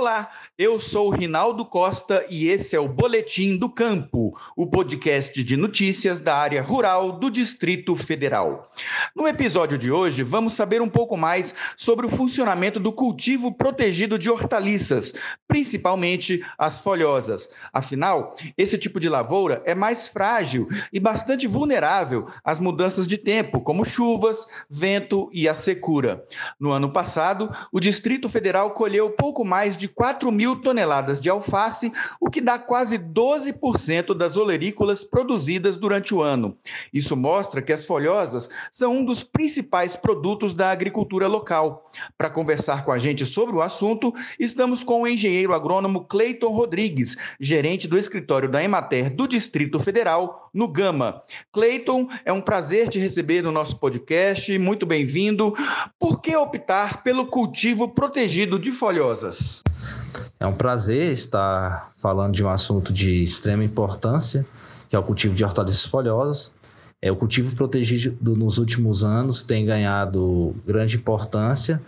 Olá, eu sou o Rinaldo Costa e esse é o Boletim do Campo, o podcast de notícias da área rural do Distrito Federal. No episódio de hoje, vamos saber um pouco mais sobre o funcionamento do cultivo protegido de hortaliças, principalmente as folhosas. Afinal, esse tipo de lavoura é mais frágil e bastante vulnerável às mudanças de tempo, como chuvas, vento e a secura. No ano passado, o Distrito Federal colheu pouco mais de 4 mil toneladas de alface, o que dá quase 12% das olerícolas produzidas durante o ano. Isso mostra que as folhosas são um dos principais produtos da agricultura local. Para conversar com a gente sobre o assunto, estamos com o engenheiro agrônomo Cleiton Rodrigues, gerente do escritório da Emater do Distrito Federal, no Gama. Cleiton, é um prazer te receber no nosso podcast, muito bem-vindo. Por que optar pelo cultivo protegido de folhosas? É um prazer estar falando de um assunto de extrema importância, que é o cultivo de hortaliças folhosas. É, o cultivo protegido nos últimos anos tem ganhado grande importância,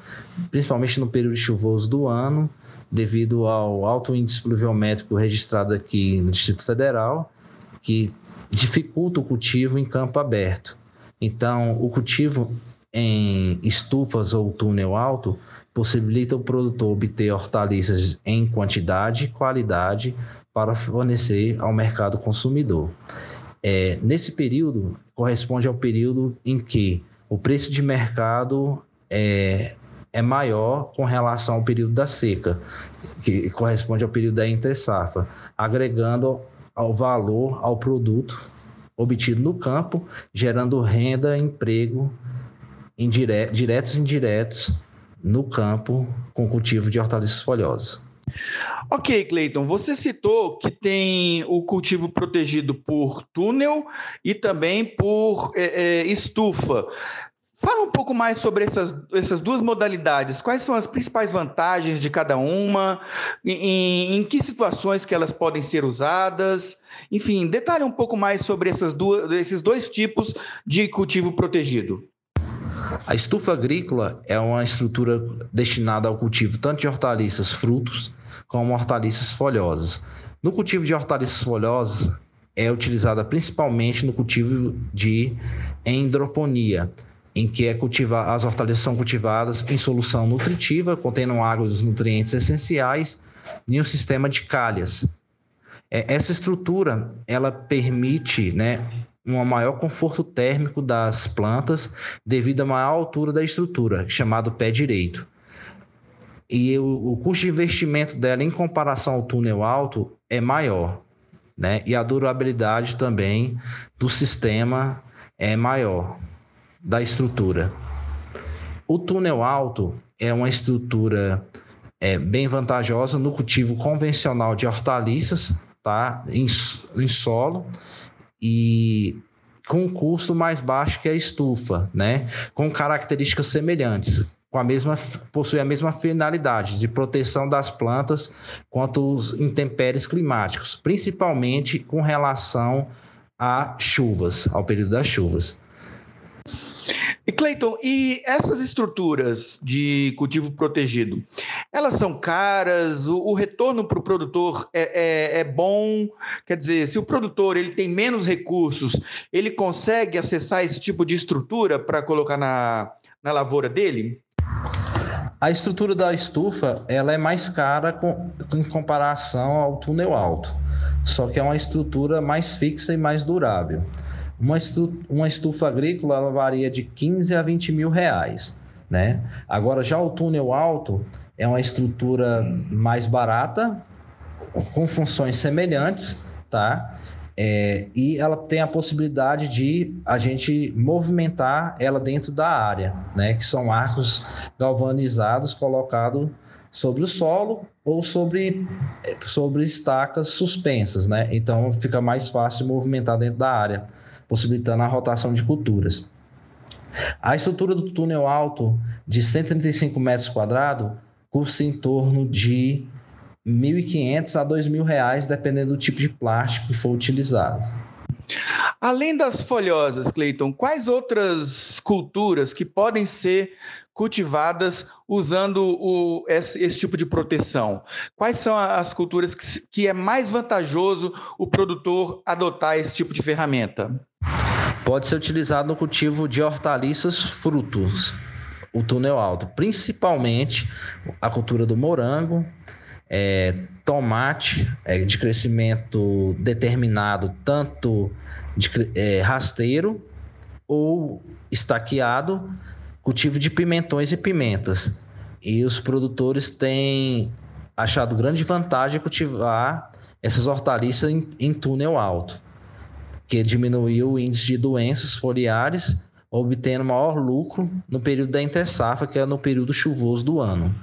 principalmente no período chuvoso do ano, devido ao alto índice pluviométrico registrado aqui no Distrito Federal, que dificulta o cultivo em campo aberto. Então, o cultivo em estufas ou túnel alto possibilita o produtor obter hortaliças em quantidade e qualidade para fornecer ao mercado consumidor. É, nesse período, corresponde ao período em que o preço de mercado é, é maior com relação ao período da seca, que corresponde ao período da entre-safra, agregando ao valor ao produto obtido no campo, gerando renda, emprego indire diretos e indiretos no campo com cultivo de hortaliças folhosas. Ok, Cleiton, você citou que tem o cultivo protegido por túnel e também por é, é, estufa. Fala um pouco mais sobre essas, essas duas modalidades. Quais são as principais vantagens de cada uma? Em, em que situações que elas podem ser usadas? Enfim, detalhe um pouco mais sobre essas duas, esses dois tipos de cultivo protegido. A estufa agrícola é uma estrutura destinada ao cultivo tanto de hortaliças frutos como hortaliças folhosas. No cultivo de hortaliças folhosas é utilizada principalmente no cultivo de endroponia, em que é as hortaliças são cultivadas em solução nutritiva, contendo água e os nutrientes essenciais, em um sistema de calhas. É, essa estrutura ela permite né, um maior conforto térmico das plantas devido à maior altura da estrutura, chamado pé direito. E o, o custo de investimento dela em comparação ao túnel alto é maior, né? E a durabilidade também do sistema é maior da estrutura. O túnel alto é uma estrutura é, bem vantajosa no cultivo convencional de hortaliças, tá? Em, em solo e com um custo mais baixo que a estufa, né? Com características semelhantes, com a mesma possui a mesma finalidade de proteção das plantas quanto os intempéries climáticos, principalmente com relação a chuvas, ao período das chuvas. E Cleiton, e essas estruturas de cultivo protegido, elas são caras? O, o retorno para o produtor é, é, é, bom? Quer dizer, se o produtor ele tem menos recursos, ele consegue acessar esse tipo de estrutura para colocar na, na lavoura dele? A estrutura da estufa ela é mais cara com, em comparação ao túnel alto, só que é uma estrutura mais fixa e mais durável. Uma, estu, uma estufa agrícola ela varia de 15 a 20 mil reais. Né? Agora, já o túnel alto é uma estrutura mais barata, com funções semelhantes, tá? É, e ela tem a possibilidade de a gente movimentar ela dentro da área, né? Que são arcos galvanizados colocados sobre o solo ou sobre, sobre estacas suspensas, né? Então fica mais fácil movimentar dentro da área possibilitando a rotação de culturas. A estrutura do túnel alto de 135 metros quadrados custa em torno de R$ 1.500 a R$ 2.000, dependendo do tipo de plástico que for utilizado. Além das folhosas, Cleiton, quais outras culturas que podem ser cultivadas usando o, esse, esse, tipo de proteção? Quais são as culturas que, que é mais vantajoso o produtor adotar esse tipo de ferramenta? Pode ser utilizado no cultivo de hortaliças frutos, o túnel alto, principalmente a cultura do morango, é, tomate é, de crescimento determinado, tanto de é, rasteiro ou estaqueado, cultivo de pimentões e pimentas. E os produtores têm achado grande vantagem cultivar essas hortaliças em, em túnel alto, que diminuiu o índice de doenças foliares, obtendo maior lucro no período da intersafra, que é no período chuvoso do ano.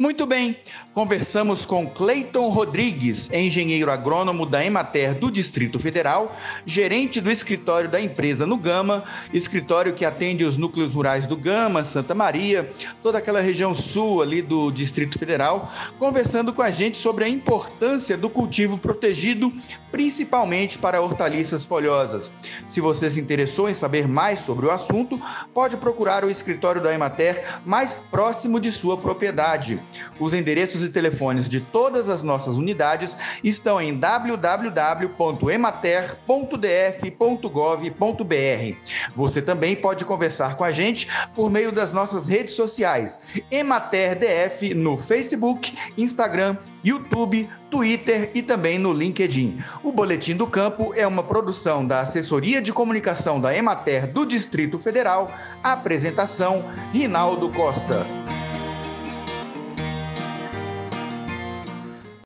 Muito bem, conversamos com Cleiton Rodrigues, engenheiro agrônomo da Emater do Distrito Federal, gerente do escritório da empresa no Gama, escritório que atende os núcleos rurais do Gama, Santa Maria, toda aquela região sul ali do Distrito Federal, conversando com a gente sobre a importância do cultivo protegido, principalmente para hortaliças folhosas. Se você se interessou em saber mais sobre o assunto, pode procurar o escritório da Emater mais próximo de sua propriedade. Os endereços e telefones de todas as nossas unidades estão em www.emater.df.gov.br. Você também pode conversar com a gente por meio das nossas redes sociais, EmaterDF no Facebook, Instagram, YouTube, Twitter e também no LinkedIn. O Boletim do Campo é uma produção da Assessoria de Comunicação da Emater do Distrito Federal. Apresentação: Rinaldo Costa.